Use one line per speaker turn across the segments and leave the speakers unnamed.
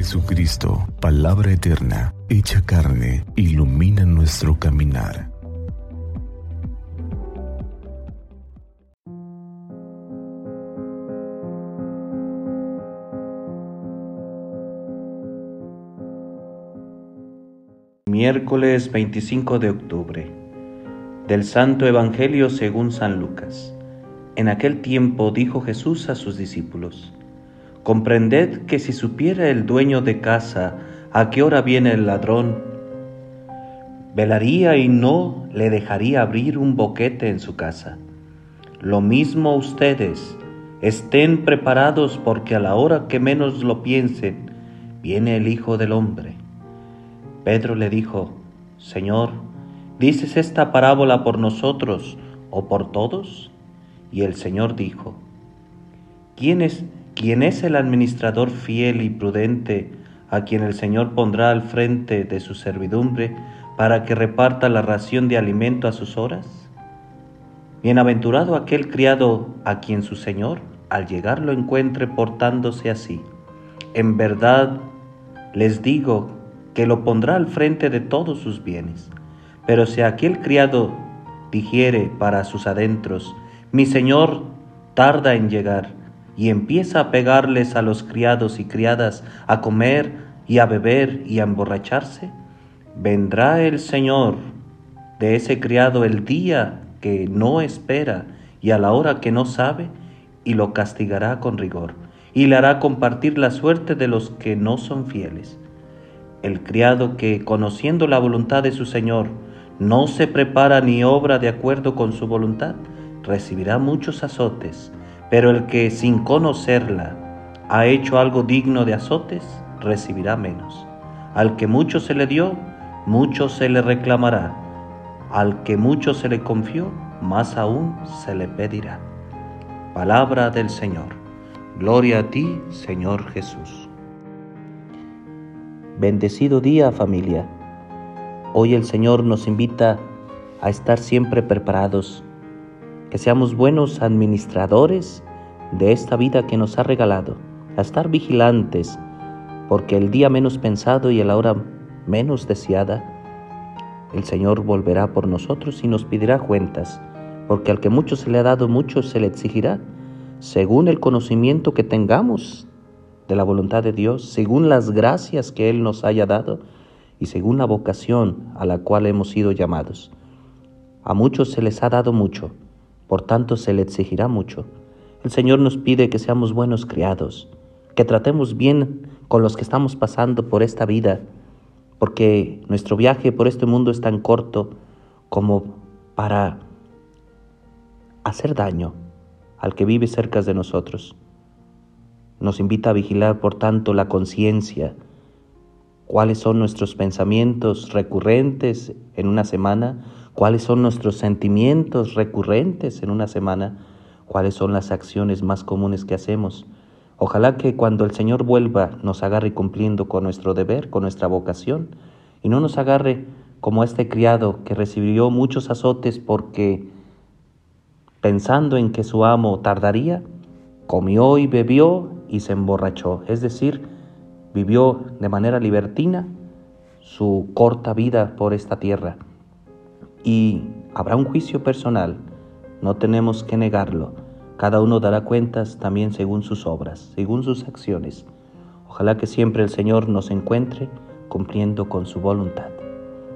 Jesucristo, palabra eterna, hecha carne, ilumina nuestro caminar.
Miércoles 25 de octubre del Santo Evangelio según San Lucas. En aquel tiempo dijo Jesús a sus discípulos, Comprended que si supiera el dueño de casa a qué hora viene el ladrón, velaría y no le dejaría abrir un boquete en su casa. Lo mismo ustedes, estén preparados porque a la hora que menos lo piensen, viene el Hijo del Hombre. Pedro le dijo, Señor, ¿dices esta parábola por nosotros o por todos? Y el Señor dijo, ¿quién es ¿Quién es el administrador fiel y prudente a quien el Señor pondrá al frente de su servidumbre para que reparta la ración de alimento a sus horas? Bienaventurado aquel criado a quien su Señor al llegar lo encuentre portándose así. En verdad les digo que lo pondrá al frente de todos sus bienes. Pero si aquel criado dijere para sus adentros, mi Señor tarda en llegar, y empieza a pegarles a los criados y criadas a comer y a beber y a emborracharse, vendrá el Señor de ese criado el día que no espera y a la hora que no sabe, y lo castigará con rigor, y le hará compartir la suerte de los que no son fieles. El criado que, conociendo la voluntad de su Señor, no se prepara ni obra de acuerdo con su voluntad, recibirá muchos azotes pero el que sin conocerla ha hecho algo digno de azotes, recibirá menos. Al que mucho se le dio, mucho se le reclamará. Al que mucho se le confió, más aún se le pedirá. Palabra del Señor. Gloria a ti, Señor Jesús. Bendecido día familia. Hoy el Señor nos invita a estar siempre preparados que seamos buenos administradores de esta vida que nos ha regalado, a estar vigilantes, porque el día menos pensado y la hora menos deseada, el Señor volverá por nosotros y nos pedirá cuentas, porque al que mucho se le ha dado, mucho se le exigirá, según el conocimiento que tengamos de la voluntad de Dios, según las gracias que Él nos haya dado y según la vocación a la cual hemos sido llamados. A muchos se les ha dado mucho, por tanto se le exigirá mucho. El Señor nos pide que seamos buenos criados, que tratemos bien con los que estamos pasando por esta vida, porque nuestro viaje por este mundo es tan corto como para hacer daño al que vive cerca de nosotros. Nos invita a vigilar, por tanto, la conciencia, cuáles son nuestros pensamientos recurrentes en una semana, cuáles son nuestros sentimientos recurrentes en una semana, cuáles son las acciones más comunes que hacemos. Ojalá que cuando el Señor vuelva nos agarre cumpliendo con nuestro deber, con nuestra vocación, y no nos agarre como este criado que recibió muchos azotes porque, pensando en que su amo tardaría, comió y bebió y se emborrachó, es decir, vivió de manera libertina su corta vida por esta tierra y habrá un juicio personal, no tenemos que negarlo. Cada uno dará cuentas también según sus obras, según sus acciones. Ojalá que siempre el Señor nos encuentre cumpliendo con su voluntad.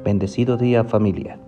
Bendecido día familia.